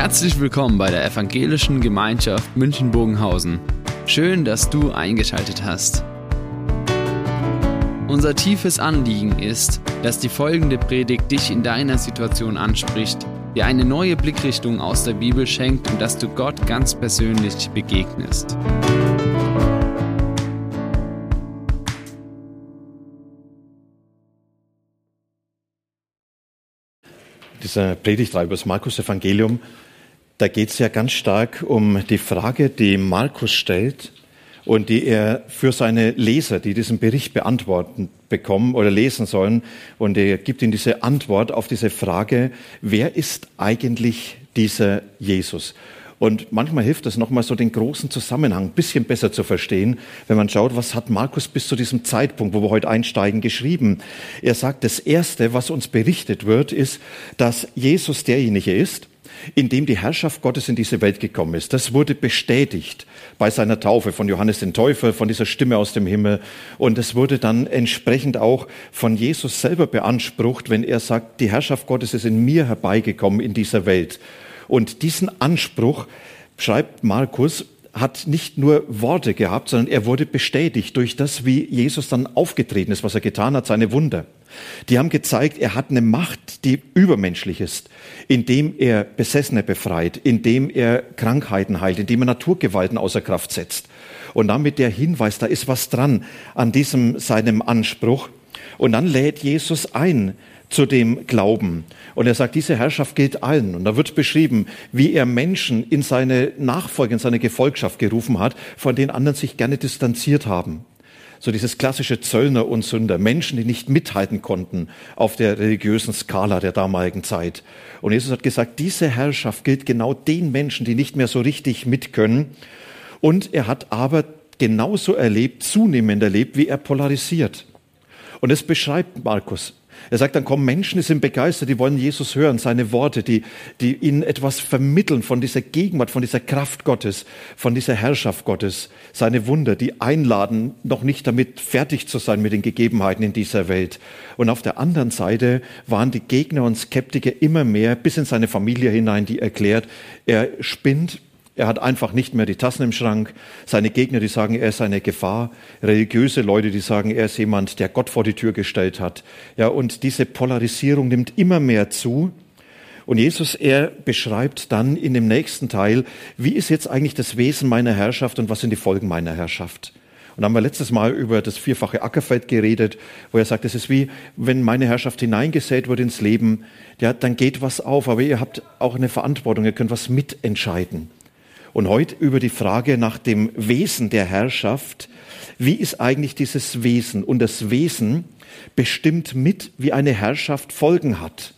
Herzlich willkommen bei der Evangelischen Gemeinschaft München-Bogenhausen. Schön, dass du eingeschaltet hast. Unser tiefes Anliegen ist, dass die folgende Predigt dich in deiner Situation anspricht, dir eine neue Blickrichtung aus der Bibel schenkt und dass du Gott ganz persönlich begegnest. dieser Predigtreihe über das Markus-Evangelium, da geht es ja ganz stark um die Frage, die Markus stellt und die er für seine Leser, die diesen Bericht beantworten bekommen oder lesen sollen. Und er gibt ihnen diese Antwort auf diese Frage, wer ist eigentlich dieser Jesus? Und manchmal hilft es nochmal so den großen Zusammenhang ein bisschen besser zu verstehen, wenn man schaut, was hat Markus bis zu diesem Zeitpunkt, wo wir heute einsteigen, geschrieben. Er sagt, das Erste, was uns berichtet wird, ist, dass Jesus derjenige ist, in dem die Herrschaft Gottes in diese Welt gekommen ist. Das wurde bestätigt bei seiner Taufe von Johannes den Täufer, von dieser Stimme aus dem Himmel. Und es wurde dann entsprechend auch von Jesus selber beansprucht, wenn er sagt, die Herrschaft Gottes ist in mir herbeigekommen in dieser Welt. Und diesen Anspruch, schreibt Markus, hat nicht nur Worte gehabt, sondern er wurde bestätigt durch das, wie Jesus dann aufgetreten ist, was er getan hat, seine Wunder. Die haben gezeigt, er hat eine Macht, die übermenschlich ist, indem er Besessene befreit, indem er Krankheiten heilt, indem er Naturgewalten außer Kraft setzt. Und damit der Hinweis, da ist was dran an diesem seinem Anspruch. Und dann lädt Jesus ein, zu dem Glauben. Und er sagt, diese Herrschaft gilt allen. Und da wird beschrieben, wie er Menschen in seine Nachfolge, in seine Gefolgschaft gerufen hat, von denen anderen sich gerne distanziert haben. So dieses klassische Zöllner und Sünder, Menschen, die nicht mithalten konnten auf der religiösen Skala der damaligen Zeit. Und Jesus hat gesagt, diese Herrschaft gilt genau den Menschen, die nicht mehr so richtig mitkönnen. Und er hat aber genauso erlebt, zunehmend erlebt, wie er polarisiert. Und es beschreibt Markus. Er sagt, dann kommen Menschen, die sind begeistert, die wollen Jesus hören, seine Worte, die, die ihnen etwas vermitteln von dieser Gegenwart, von dieser Kraft Gottes, von dieser Herrschaft Gottes, seine Wunder, die einladen, noch nicht damit fertig zu sein mit den Gegebenheiten in dieser Welt. Und auf der anderen Seite waren die Gegner und Skeptiker immer mehr bis in seine Familie hinein, die erklärt, er spinnt, er hat einfach nicht mehr die Tassen im Schrank. Seine Gegner, die sagen, er ist eine Gefahr. Religiöse Leute, die sagen, er ist jemand, der Gott vor die Tür gestellt hat. Ja, und diese Polarisierung nimmt immer mehr zu. Und Jesus, er beschreibt dann in dem nächsten Teil, wie ist jetzt eigentlich das Wesen meiner Herrschaft und was sind die Folgen meiner Herrschaft? Und haben wir letztes Mal über das vierfache Ackerfeld geredet, wo er sagt, es ist wie, wenn meine Herrschaft hineingesät wird ins Leben, ja, dann geht was auf, aber ihr habt auch eine Verantwortung, ihr könnt was mitentscheiden. Und heute über die Frage nach dem Wesen der Herrschaft. Wie ist eigentlich dieses Wesen? Und das Wesen bestimmt mit, wie eine Herrschaft Folgen hat.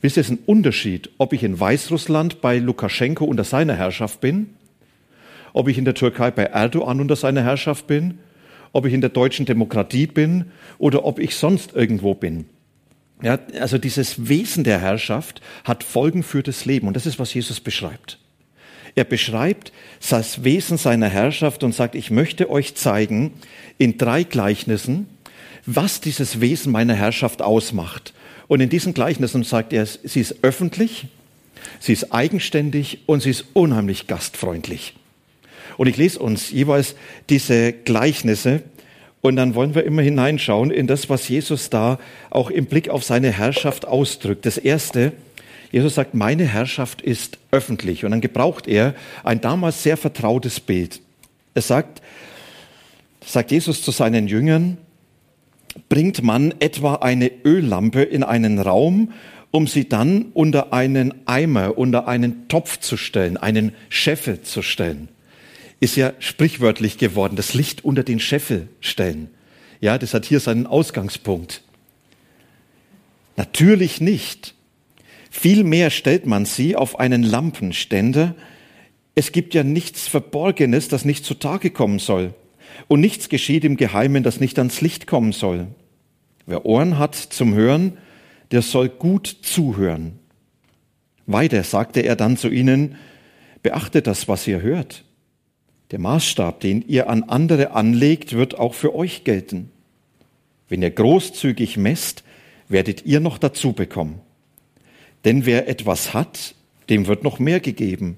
Wisst ihr, es ist ein Unterschied, ob ich in Weißrussland bei Lukaschenko unter seiner Herrschaft bin, ob ich in der Türkei bei Erdogan unter seiner Herrschaft bin, ob ich in der deutschen Demokratie bin oder ob ich sonst irgendwo bin. Ja, also dieses Wesen der Herrschaft hat Folgen für das Leben und das ist, was Jesus beschreibt. Er beschreibt das Wesen seiner Herrschaft und sagt, ich möchte euch zeigen in drei Gleichnissen, was dieses Wesen meiner Herrschaft ausmacht. Und in diesen Gleichnissen sagt er, sie ist öffentlich, sie ist eigenständig und sie ist unheimlich gastfreundlich. Und ich lese uns jeweils diese Gleichnisse und dann wollen wir immer hineinschauen in das, was Jesus da auch im Blick auf seine Herrschaft ausdrückt. Das erste, Jesus sagt, meine Herrschaft ist öffentlich. Und dann gebraucht er ein damals sehr vertrautes Bild. Er sagt, sagt Jesus zu seinen Jüngern, bringt man etwa eine Öllampe in einen Raum, um sie dann unter einen Eimer, unter einen Topf zu stellen, einen Scheffel zu stellen. Ist ja sprichwörtlich geworden, das Licht unter den Scheffel stellen. Ja, das hat hier seinen Ausgangspunkt. Natürlich nicht. Vielmehr stellt man sie auf einen Lampenständer. Es gibt ja nichts Verborgenes, das nicht zutage kommen soll. Und nichts geschieht im Geheimen, das nicht ans Licht kommen soll. Wer Ohren hat zum Hören, der soll gut zuhören. Weiter sagte er dann zu ihnen, beachtet das, was ihr hört. Der Maßstab, den ihr an andere anlegt, wird auch für euch gelten. Wenn ihr großzügig messt, werdet ihr noch dazu bekommen. Denn wer etwas hat, dem wird noch mehr gegeben.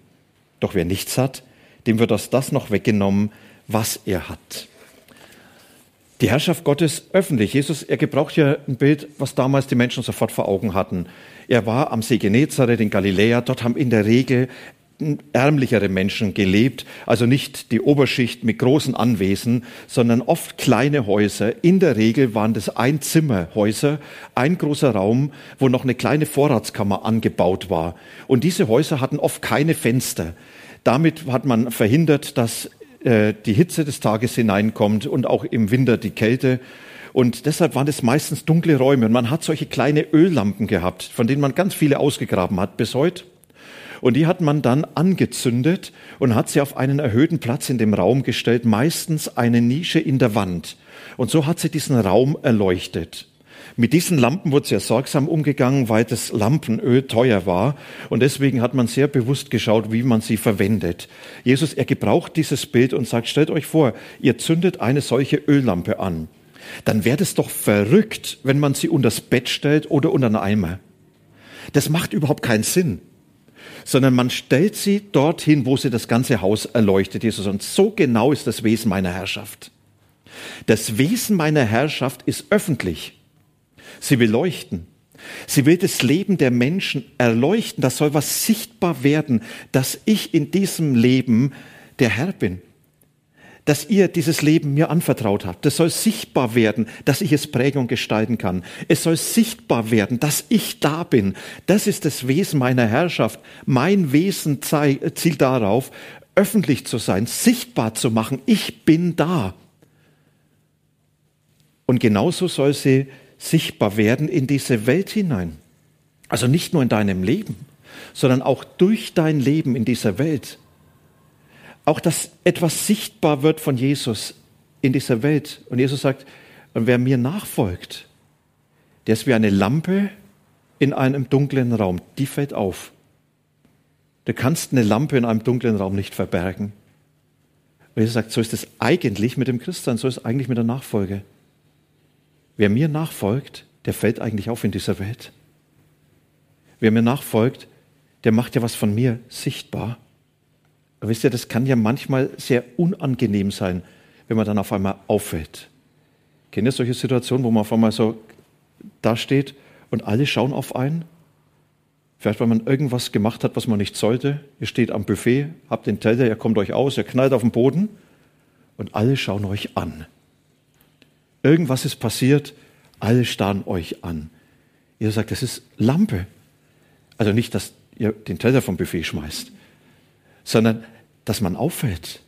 Doch wer nichts hat, dem wird aus das noch weggenommen, was er hat. Die Herrschaft Gottes öffentlich. Jesus, er gebraucht ja ein Bild, was damals die Menschen sofort vor Augen hatten. Er war am See Genezareth in Galiläa. Dort haben in der Regel ärmlichere Menschen gelebt, also nicht die Oberschicht mit großen Anwesen, sondern oft kleine Häuser. In der Regel waren das Einzimmerhäuser, ein großer Raum, wo noch eine kleine Vorratskammer angebaut war. Und diese Häuser hatten oft keine Fenster. Damit hat man verhindert, dass äh, die Hitze des Tages hineinkommt und auch im Winter die Kälte. Und deshalb waren es meistens dunkle Räume. Und man hat solche kleine Öllampen gehabt, von denen man ganz viele ausgegraben hat bis heute. Und die hat man dann angezündet und hat sie auf einen erhöhten Platz in dem Raum gestellt, meistens eine Nische in der Wand. Und so hat sie diesen Raum erleuchtet. Mit diesen Lampen wurde sehr sorgsam umgegangen, weil das Lampenöl teuer war. Und deswegen hat man sehr bewusst geschaut, wie man sie verwendet. Jesus, er gebraucht dieses Bild und sagt, stellt euch vor, ihr zündet eine solche Öllampe an. Dann wäre es doch verrückt, wenn man sie unter das Bett stellt oder unter einen Eimer. Das macht überhaupt keinen Sinn sondern man stellt sie dorthin, wo sie das ganze Haus erleuchtet, Jesus. Und so genau ist das Wesen meiner Herrschaft. Das Wesen meiner Herrschaft ist öffentlich. Sie will leuchten. Sie will das Leben der Menschen erleuchten. Das soll was sichtbar werden, dass ich in diesem Leben der Herr bin. Dass ihr dieses Leben mir anvertraut habt. Das soll sichtbar werden, dass ich es prägen und gestalten kann. Es soll sichtbar werden, dass ich da bin. Das ist das Wesen meiner Herrschaft. Mein Wesen zielt darauf, öffentlich zu sein, sichtbar zu machen. Ich bin da. Und genauso soll sie sichtbar werden in diese Welt hinein. Also nicht nur in deinem Leben, sondern auch durch dein Leben in dieser Welt. Auch dass etwas sichtbar wird von Jesus in dieser Welt. Und Jesus sagt, und wer mir nachfolgt, der ist wie eine Lampe in einem dunklen Raum. Die fällt auf. Du kannst eine Lampe in einem dunklen Raum nicht verbergen. Und Jesus sagt, so ist es eigentlich mit dem Christsein, so ist es eigentlich mit der Nachfolge. Wer mir nachfolgt, der fällt eigentlich auf in dieser Welt. Wer mir nachfolgt, der macht ja was von mir sichtbar. Wisst ihr, das kann ja manchmal sehr unangenehm sein, wenn man dann auf einmal auffällt. Kennt ihr solche Situationen, wo man auf einmal so da steht und alle schauen auf einen? Vielleicht, weil man irgendwas gemacht hat, was man nicht sollte. Ihr steht am Buffet, habt den Teller, ihr kommt euch aus, ihr knallt auf den Boden und alle schauen euch an. Irgendwas ist passiert, alle starren euch an. Ihr sagt, das ist Lampe. Also nicht, dass ihr den Teller vom Buffet schmeißt, sondern dass man auffällt.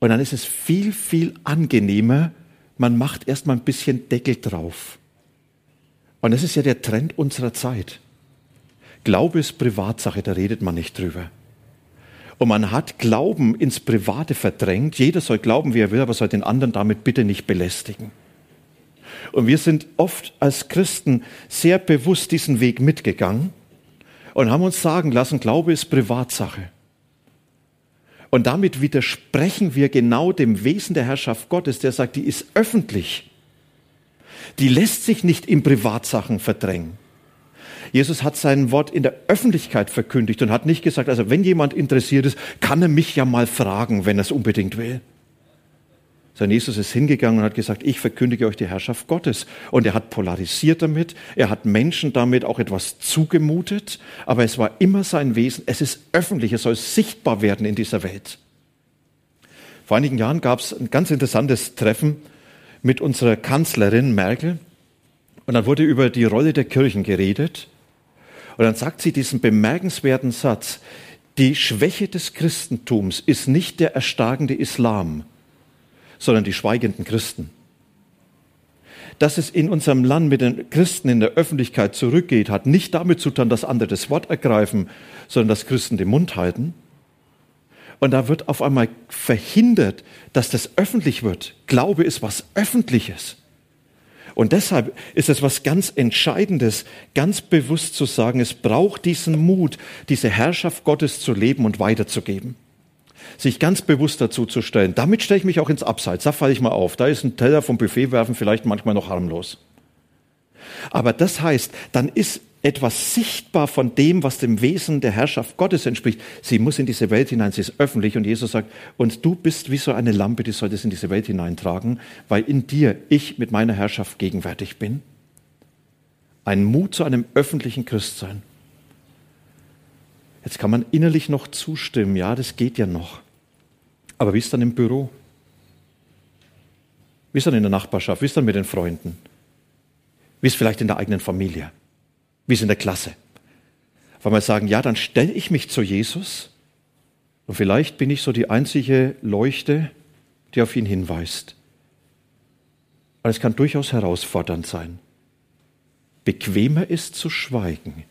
Und dann ist es viel, viel angenehmer, man macht erstmal ein bisschen Deckel drauf. Und das ist ja der Trend unserer Zeit. Glaube ist Privatsache, da redet man nicht drüber. Und man hat Glauben ins Private verdrängt. Jeder soll glauben, wie er will, aber soll den anderen damit bitte nicht belästigen. Und wir sind oft als Christen sehr bewusst diesen Weg mitgegangen und haben uns sagen lassen, Glaube ist Privatsache. Und damit widersprechen wir genau dem Wesen der Herrschaft Gottes, der sagt, die ist öffentlich. Die lässt sich nicht in Privatsachen verdrängen. Jesus hat sein Wort in der Öffentlichkeit verkündigt und hat nicht gesagt, also wenn jemand interessiert ist, kann er mich ja mal fragen, wenn er es unbedingt will. Sondern Jesus ist hingegangen und hat gesagt, ich verkündige euch die Herrschaft Gottes. Und er hat polarisiert damit, er hat Menschen damit auch etwas zugemutet, aber es war immer sein Wesen, es ist öffentlich, es soll sichtbar werden in dieser Welt. Vor einigen Jahren gab es ein ganz interessantes Treffen mit unserer Kanzlerin Merkel. Und dann wurde über die Rolle der Kirchen geredet. Und dann sagt sie diesen bemerkenswerten Satz, die Schwäche des Christentums ist nicht der erstarkende Islam, sondern die schweigenden Christen. Dass es in unserem Land mit den Christen in der Öffentlichkeit zurückgeht, hat nicht damit zu tun, dass andere das Wort ergreifen, sondern dass Christen den Mund halten. Und da wird auf einmal verhindert, dass das öffentlich wird. Glaube ist was Öffentliches. Und deshalb ist es was ganz Entscheidendes, ganz bewusst zu sagen, es braucht diesen Mut, diese Herrschaft Gottes zu leben und weiterzugeben. Sich ganz bewusst dazu zu stellen. Damit stelle ich mich auch ins Abseits. Da falle ich mal auf. Da ist ein Teller vom Buffet werfen vielleicht manchmal noch harmlos. Aber das heißt, dann ist etwas sichtbar von dem, was dem Wesen der Herrschaft Gottes entspricht. Sie muss in diese Welt hinein, sie ist öffentlich und Jesus sagt, und du bist wie so eine Lampe, die soll das in diese Welt hineintragen, weil in dir ich mit meiner Herrschaft gegenwärtig bin. Ein Mut zu einem öffentlichen Christsein. Jetzt kann man innerlich noch zustimmen, ja, das geht ja noch. Aber wie ist dann im Büro? Wie ist dann in der Nachbarschaft? Wie ist dann mit den Freunden? Wie ist vielleicht in der eigenen Familie? Wie ist in der Klasse? Weil wir sagen, ja, dann stelle ich mich zu Jesus und vielleicht bin ich so die einzige Leuchte, die auf ihn hinweist. Aber es kann durchaus herausfordernd sein. Bequemer ist zu schweigen.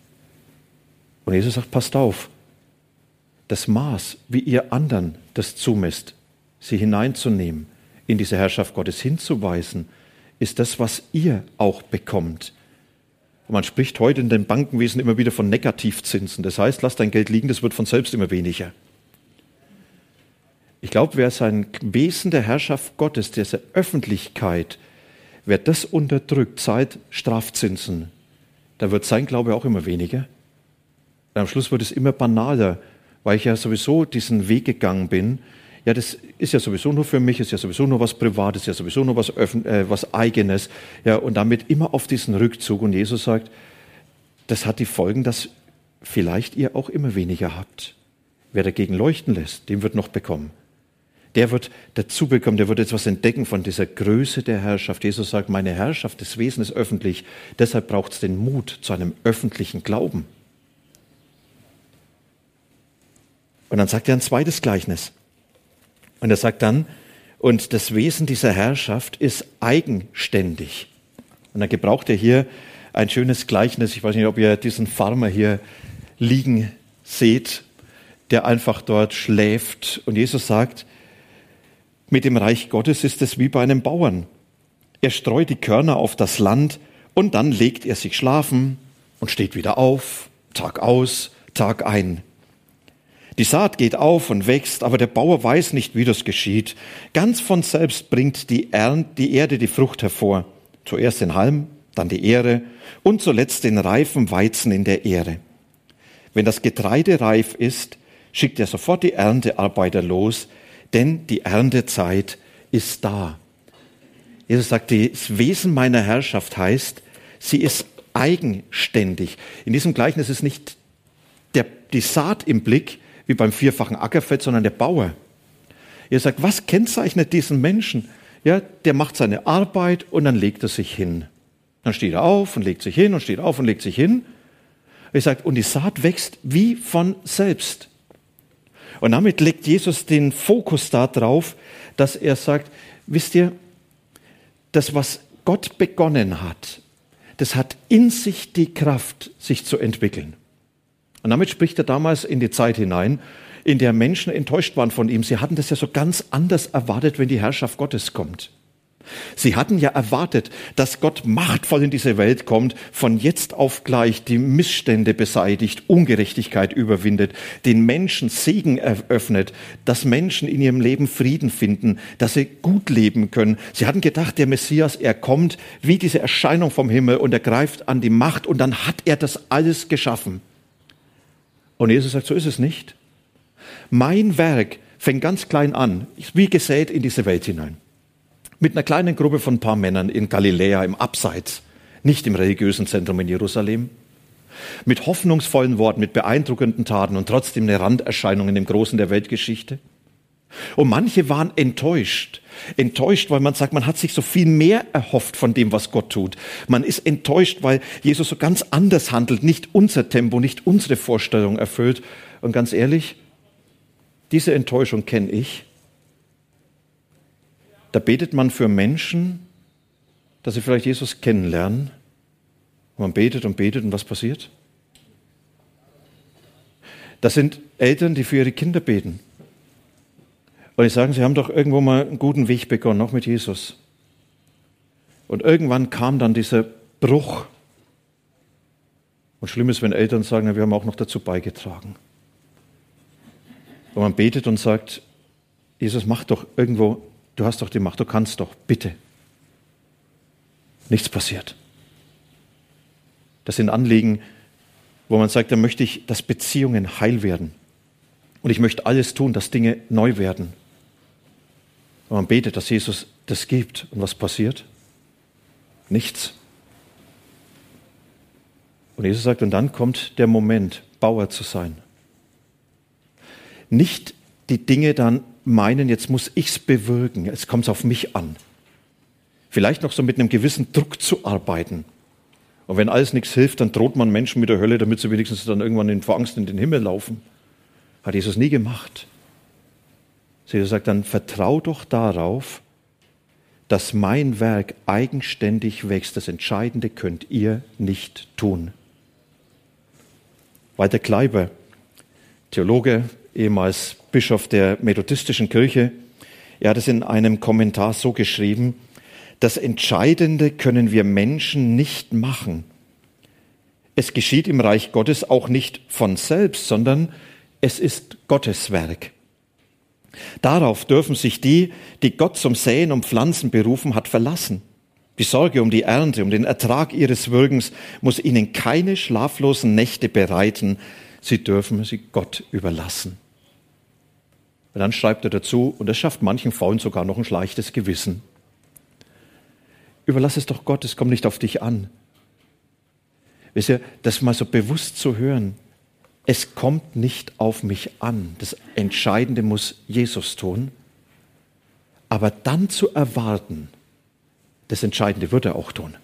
Und Jesus sagt, passt auf, das Maß, wie ihr anderen das zumisst, sie hineinzunehmen, in diese Herrschaft Gottes hinzuweisen, ist das, was ihr auch bekommt. Und man spricht heute in den Bankenwesen immer wieder von Negativzinsen. Das heißt, lass dein Geld liegen, das wird von selbst immer weniger. Ich glaube, wer sein Wesen der Herrschaft Gottes, dieser Öffentlichkeit, wer das unterdrückt, seit Strafzinsen, da wird sein Glaube auch immer weniger. Und am Schluss wird es immer banaler, weil ich ja sowieso diesen Weg gegangen bin, ja, das ist ja sowieso nur für mich, ist ja sowieso nur was Privates, ist ja sowieso nur was, Öffn äh, was Eigenes. Ja, und damit immer auf diesen Rückzug. Und Jesus sagt, das hat die Folgen, dass vielleicht ihr auch immer weniger habt. Wer dagegen leuchten lässt, dem wird noch bekommen. Der wird dazu bekommen, der wird etwas entdecken von dieser Größe der Herrschaft. Jesus sagt, meine Herrschaft des Wesens ist öffentlich. Deshalb braucht es den Mut zu einem öffentlichen Glauben. Und dann sagt er ein zweites Gleichnis. Und er sagt dann, und das Wesen dieser Herrschaft ist eigenständig. Und dann gebraucht er hier ein schönes Gleichnis. Ich weiß nicht, ob ihr diesen Farmer hier liegen seht, der einfach dort schläft. Und Jesus sagt, mit dem Reich Gottes ist es wie bei einem Bauern. Er streut die Körner auf das Land und dann legt er sich schlafen und steht wieder auf, Tag aus, Tag ein. Die Saat geht auf und wächst, aber der Bauer weiß nicht, wie das geschieht. Ganz von selbst bringt die, Ernte, die Erde die Frucht hervor. Zuerst den Halm, dann die Ähre und zuletzt den reifen Weizen in der Ähre. Wenn das Getreide reif ist, schickt er sofort die Erntearbeiter los, denn die Erntezeit ist da. Jesus sagt, das Wesen meiner Herrschaft heißt, sie ist eigenständig. In diesem Gleichnis ist nicht der, die Saat im Blick, wie beim vierfachen Ackerfett, sondern der Bauer. Ihr sagt, was kennzeichnet diesen Menschen? Ja, der macht seine Arbeit und dann legt er sich hin. Dann steht er auf und legt sich hin und steht auf und legt sich hin. Er sagt, und die Saat wächst wie von selbst. Und damit legt Jesus den Fokus darauf, dass er sagt, wisst ihr, das, was Gott begonnen hat, das hat in sich die Kraft, sich zu entwickeln. Und damit spricht er damals in die Zeit hinein, in der Menschen enttäuscht waren von ihm. Sie hatten das ja so ganz anders erwartet, wenn die Herrschaft Gottes kommt. Sie hatten ja erwartet, dass Gott machtvoll in diese Welt kommt, von jetzt auf gleich die Missstände beseitigt, Ungerechtigkeit überwindet, den Menschen Segen eröffnet, dass Menschen in ihrem Leben Frieden finden, dass sie gut leben können. Sie hatten gedacht, der Messias, er kommt wie diese Erscheinung vom Himmel und er greift an die Macht und dann hat er das alles geschaffen. Und Jesus sagt, so ist es nicht. Mein Werk fängt ganz klein an, wie gesät in diese Welt hinein. Mit einer kleinen Gruppe von ein paar Männern in Galiläa im Abseits, nicht im religiösen Zentrum in Jerusalem. Mit hoffnungsvollen Worten, mit beeindruckenden Taten und trotzdem eine Randerscheinung in dem Großen der Weltgeschichte. Und manche waren enttäuscht. Enttäuscht, weil man sagt, man hat sich so viel mehr erhofft von dem, was Gott tut. Man ist enttäuscht, weil Jesus so ganz anders handelt, nicht unser Tempo, nicht unsere Vorstellung erfüllt. Und ganz ehrlich, diese Enttäuschung kenne ich. Da betet man für Menschen, dass sie vielleicht Jesus kennenlernen. Und man betet und betet und was passiert? Das sind Eltern, die für ihre Kinder beten weil ich sagen, Sie haben doch irgendwo mal einen guten Weg begonnen, auch mit Jesus. Und irgendwann kam dann dieser Bruch. Und schlimm ist, wenn Eltern sagen, ja, wir haben auch noch dazu beigetragen. Und man betet und sagt, Jesus, mach doch irgendwo, du hast doch die Macht, du kannst doch, bitte. Nichts passiert. Das sind Anliegen, wo man sagt, da möchte ich, dass Beziehungen heil werden. Und ich möchte alles tun, dass Dinge neu werden. Und man betet, dass Jesus das gibt. Und was passiert? Nichts. Und Jesus sagt, und dann kommt der Moment, Bauer zu sein. Nicht die Dinge dann meinen, jetzt muss ich es bewirken, jetzt kommt es auf mich an. Vielleicht noch so mit einem gewissen Druck zu arbeiten. Und wenn alles nichts hilft, dann droht man Menschen mit der Hölle, damit sie wenigstens dann irgendwann in Angst in den Himmel laufen. Hat Jesus nie gemacht. Jesus sagt dann, vertrau doch darauf, dass mein Werk eigenständig wächst. Das Entscheidende könnt ihr nicht tun. Walter Kleiber, Theologe, ehemals Bischof der methodistischen Kirche, er hat es in einem Kommentar so geschrieben, das Entscheidende können wir Menschen nicht machen. Es geschieht im Reich Gottes auch nicht von selbst, sondern es ist Gottes Werk. Darauf dürfen sich die, die Gott zum Säen und Pflanzen berufen hat, verlassen. Die Sorge um die Ernte, um den Ertrag ihres Wirkens muss ihnen keine schlaflosen Nächte bereiten. Sie dürfen sie Gott überlassen. Und dann schreibt er dazu, und das schafft manchen Frauen sogar noch ein schleichtes Gewissen. Überlass es doch Gott, es kommt nicht auf dich an. Wisst ihr, das mal so bewusst zu hören, es kommt nicht auf mich an. Das Entscheidende muss Jesus tun. Aber dann zu erwarten, das Entscheidende wird er auch tun.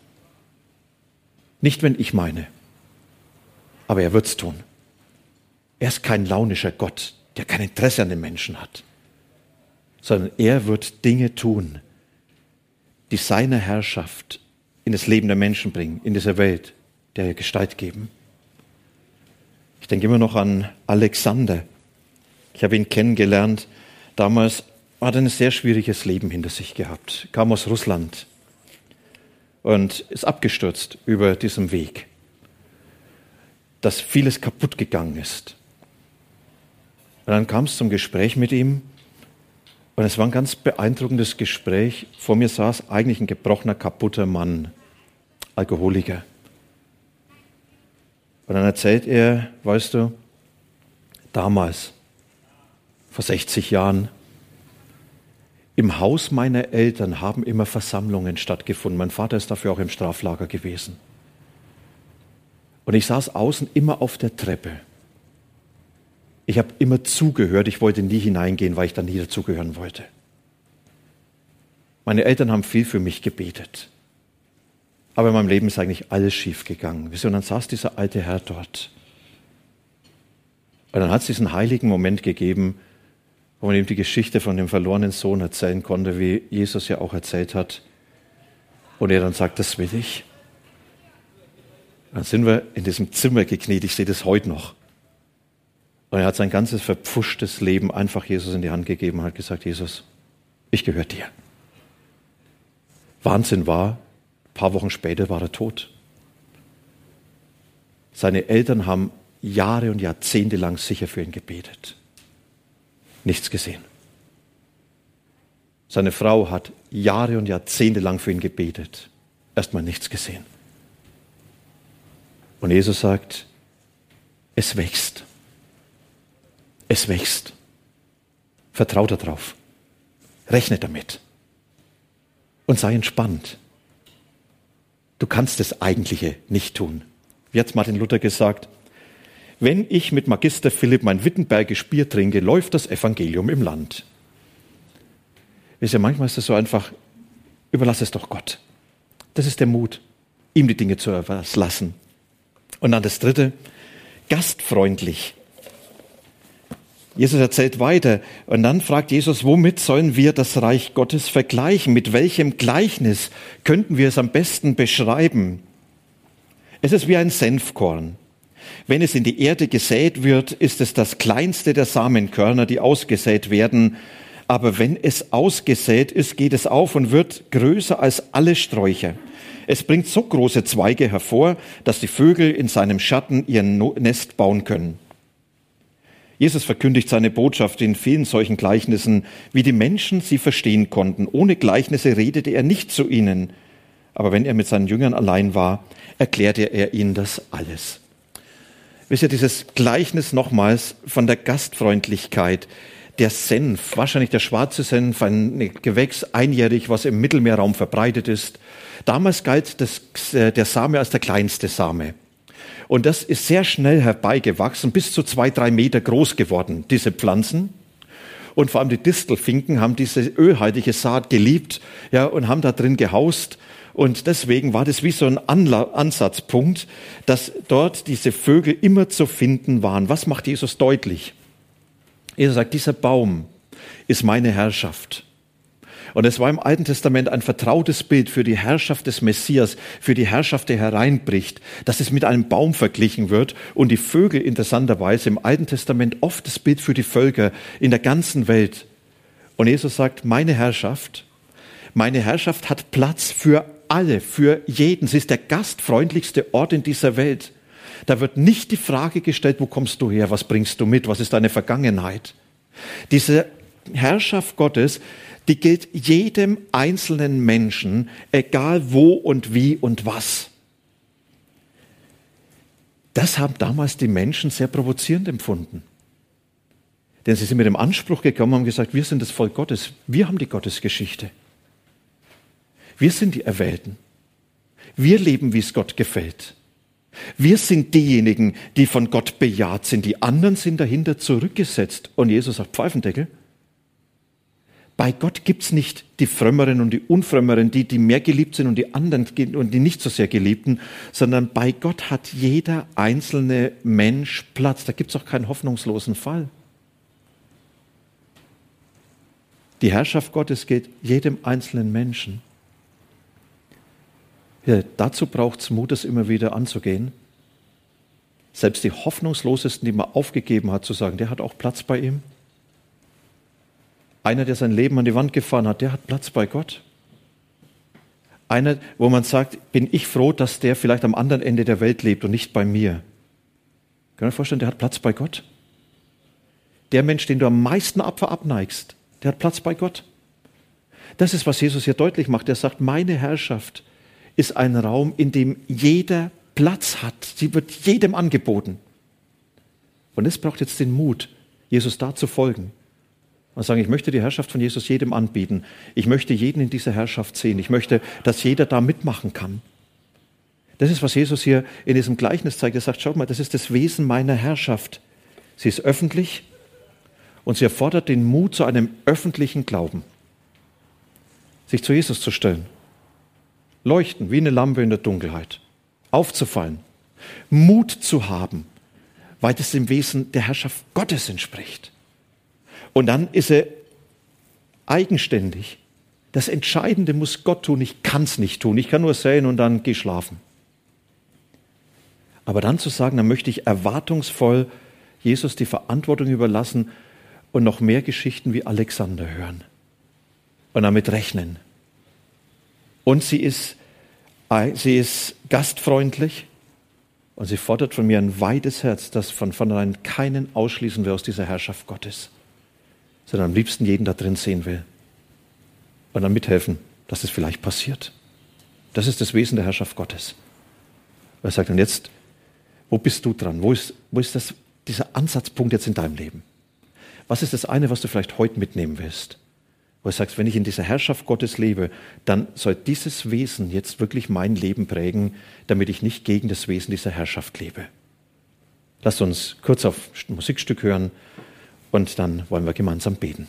Nicht, wenn ich meine, aber er wird es tun. Er ist kein launischer Gott, der kein Interesse an den Menschen hat, sondern er wird Dinge tun, die seine Herrschaft in das Leben der Menschen bringen, in dieser Welt, der Gestalt geben. Ich denke immer noch an Alexander. Ich habe ihn kennengelernt. Damals hat er ein sehr schwieriges Leben hinter sich gehabt. Kam aus Russland und ist abgestürzt über diesem Weg. Dass vieles kaputt gegangen ist. Und dann kam es zum Gespräch mit ihm. Und es war ein ganz beeindruckendes Gespräch. Vor mir saß eigentlich ein gebrochener, kaputter Mann, Alkoholiker. Und dann erzählt er, weißt du, damals, vor 60 Jahren, im Haus meiner Eltern haben immer Versammlungen stattgefunden. Mein Vater ist dafür auch im Straflager gewesen. Und ich saß außen immer auf der Treppe. Ich habe immer zugehört, ich wollte nie hineingehen, weil ich da nie dazugehören wollte. Meine Eltern haben viel für mich gebetet. Aber in meinem Leben ist eigentlich alles schief gegangen. Und dann saß dieser alte Herr dort. Und dann hat es diesen heiligen Moment gegeben, wo man ihm die Geschichte von dem verlorenen Sohn erzählen konnte, wie Jesus ja auch erzählt hat. Und er dann sagt, das will ich. Dann sind wir in diesem Zimmer gekniet, ich sehe das heute noch. Und er hat sein ganzes verpfuschtes Leben einfach Jesus in die Hand gegeben und hat gesagt, Jesus, ich gehöre dir. Wahnsinn war, paar Wochen später war er tot. Seine Eltern haben Jahre und Jahrzehnte lang sicher für ihn gebetet. Nichts gesehen. Seine Frau hat Jahre und Jahrzehnte lang für ihn gebetet. Erstmal nichts gesehen. Und Jesus sagt, es wächst. Es wächst. Vertraut darauf. Rechne damit. Und sei entspannt. Du kannst das Eigentliche nicht tun. Wie hat Martin Luther gesagt? Wenn ich mit Magister Philipp mein Wittenbergisch Bier trinke, läuft das Evangelium im Land. Wisst ihr, manchmal ist es so einfach, überlass es doch Gott. Das ist der Mut, ihm die Dinge zu überlassen. Und dann das dritte, gastfreundlich. Jesus erzählt weiter und dann fragt Jesus, womit sollen wir das Reich Gottes vergleichen? Mit welchem Gleichnis könnten wir es am besten beschreiben? Es ist wie ein Senfkorn. Wenn es in die Erde gesät wird, ist es das kleinste der Samenkörner, die ausgesät werden. Aber wenn es ausgesät ist, geht es auf und wird größer als alle Sträucher. Es bringt so große Zweige hervor, dass die Vögel in seinem Schatten ihr Nest bauen können. Jesus verkündigt seine Botschaft in vielen solchen Gleichnissen, wie die Menschen sie verstehen konnten. Ohne Gleichnisse redete er nicht zu ihnen. Aber wenn er mit seinen Jüngern allein war, erklärte er ihnen das alles. wisst ihr, dieses Gleichnis nochmals von der Gastfreundlichkeit, der Senf, wahrscheinlich der schwarze Senf, ein Gewächs einjährig, was im Mittelmeerraum verbreitet ist. Damals galt das, äh, der Same als der kleinste Same. Und das ist sehr schnell herbeigewachsen, bis zu zwei, drei Meter groß geworden, diese Pflanzen. Und vor allem die Distelfinken haben diese ölhaltige Saat geliebt, ja, und haben da drin gehaust. Und deswegen war das wie so ein Anla Ansatzpunkt, dass dort diese Vögel immer zu finden waren. Was macht Jesus deutlich? Er sagt, dieser Baum ist meine Herrschaft. Und es war im Alten Testament ein vertrautes Bild für die Herrschaft des Messias, für die Herrschaft, der hereinbricht, dass es mit einem Baum verglichen wird und die Vögel interessanterweise im Alten Testament oft das Bild für die Völker in der ganzen Welt. Und Jesus sagt, meine Herrschaft, meine Herrschaft hat Platz für alle, für jeden. Sie ist der gastfreundlichste Ort in dieser Welt. Da wird nicht die Frage gestellt, wo kommst du her, was bringst du mit, was ist deine Vergangenheit. Diese Herrschaft Gottes, die gilt jedem einzelnen Menschen, egal wo und wie und was. Das haben damals die Menschen sehr provozierend empfunden. Denn sie sind mit dem Anspruch gekommen und haben gesagt, wir sind das Volk Gottes, wir haben die Gottesgeschichte. Wir sind die Erwählten. Wir leben, wie es Gott gefällt. Wir sind diejenigen, die von Gott bejaht sind. Die anderen sind dahinter zurückgesetzt. Und Jesus sagt, Pfeifendeckel. Bei Gott gibt's nicht die Frömmeren und die Unfrömmeren, die, die mehr geliebt sind und die anderen und die nicht so sehr geliebten, sondern bei Gott hat jeder einzelne Mensch Platz. Da gibt's auch keinen hoffnungslosen Fall. Die Herrschaft Gottes geht jedem einzelnen Menschen. Ja, dazu braucht es Mut, das immer wieder anzugehen. Selbst die hoffnungslosesten, die man aufgegeben hat, zu sagen, der hat auch Platz bei ihm. Einer, der sein Leben an die Wand gefahren hat, der hat Platz bei Gott. Einer, wo man sagt, bin ich froh, dass der vielleicht am anderen Ende der Welt lebt und nicht bei mir. Können Sie vorstellen, der hat Platz bei Gott? Der Mensch, den du am meisten Opfer abneigst, der hat Platz bei Gott. Das ist, was Jesus hier deutlich macht. Er sagt, meine Herrschaft ist ein Raum, in dem jeder Platz hat. Sie wird jedem angeboten. Und es braucht jetzt den Mut, Jesus da zu folgen. Und sagen, ich möchte die Herrschaft von Jesus jedem anbieten. Ich möchte jeden in dieser Herrschaft sehen. Ich möchte, dass jeder da mitmachen kann. Das ist, was Jesus hier in diesem Gleichnis zeigt. Er sagt, schaut mal, das ist das Wesen meiner Herrschaft. Sie ist öffentlich und sie erfordert den Mut zu einem öffentlichen Glauben. Sich zu Jesus zu stellen leuchten wie eine Lampe in der Dunkelheit, aufzufallen, Mut zu haben, weil es dem Wesen der Herrschaft Gottes entspricht. Und dann ist er eigenständig. Das Entscheidende muss Gott tun, ich kann es nicht tun, ich kann nur säen und dann geh schlafen. Aber dann zu sagen, dann möchte ich erwartungsvoll Jesus die Verantwortung überlassen und noch mehr Geschichten wie Alexander hören und damit rechnen. Und sie ist, sie ist gastfreundlich und sie fordert von mir ein weites Herz, das von vornherein keinen ausschließen will aus dieser Herrschaft Gottes, sondern am liebsten jeden da drin sehen will und dann mithelfen, dass es vielleicht passiert. Das ist das Wesen der Herrschaft Gottes. Er sagt dann jetzt, wo bist du dran? Wo ist, wo ist das, dieser Ansatzpunkt jetzt in deinem Leben? Was ist das eine, was du vielleicht heute mitnehmen willst? wo du sagst, wenn ich in dieser Herrschaft Gottes lebe, dann soll dieses Wesen jetzt wirklich mein Leben prägen, damit ich nicht gegen das Wesen dieser Herrschaft lebe. Lasst uns kurz auf ein Musikstück hören und dann wollen wir gemeinsam beten.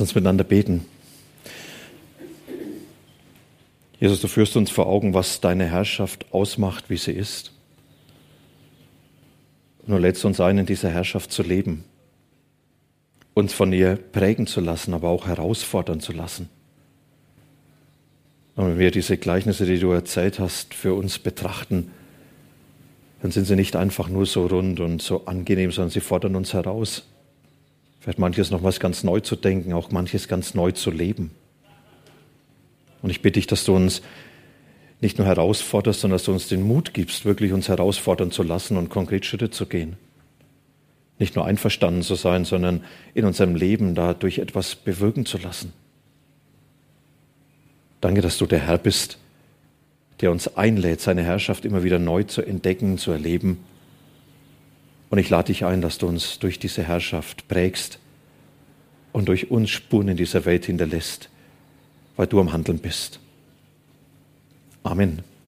Lass uns miteinander beten. Jesus, du führst uns vor Augen, was deine Herrschaft ausmacht, wie sie ist. Nur lädst uns ein, in dieser Herrschaft zu leben, uns von ihr prägen zu lassen, aber auch herausfordern zu lassen. Und wenn wir diese Gleichnisse, die du erzählt hast, für uns betrachten, dann sind sie nicht einfach nur so rund und so angenehm, sondern sie fordern uns heraus. Vielleicht manches noch was ganz neu zu denken, auch manches ganz neu zu leben. Und ich bitte dich, dass du uns nicht nur herausforderst, sondern dass du uns den Mut gibst, wirklich uns herausfordern zu lassen und konkret Schritte zu gehen. Nicht nur einverstanden zu sein, sondern in unserem Leben dadurch etwas bewirken zu lassen. Danke, dass du der Herr bist, der uns einlädt, seine Herrschaft immer wieder neu zu entdecken, zu erleben. Und ich lade dich ein, dass du uns durch diese Herrschaft prägst und durch uns Spuren in dieser Welt hinterlässt, weil du am Handeln bist. Amen.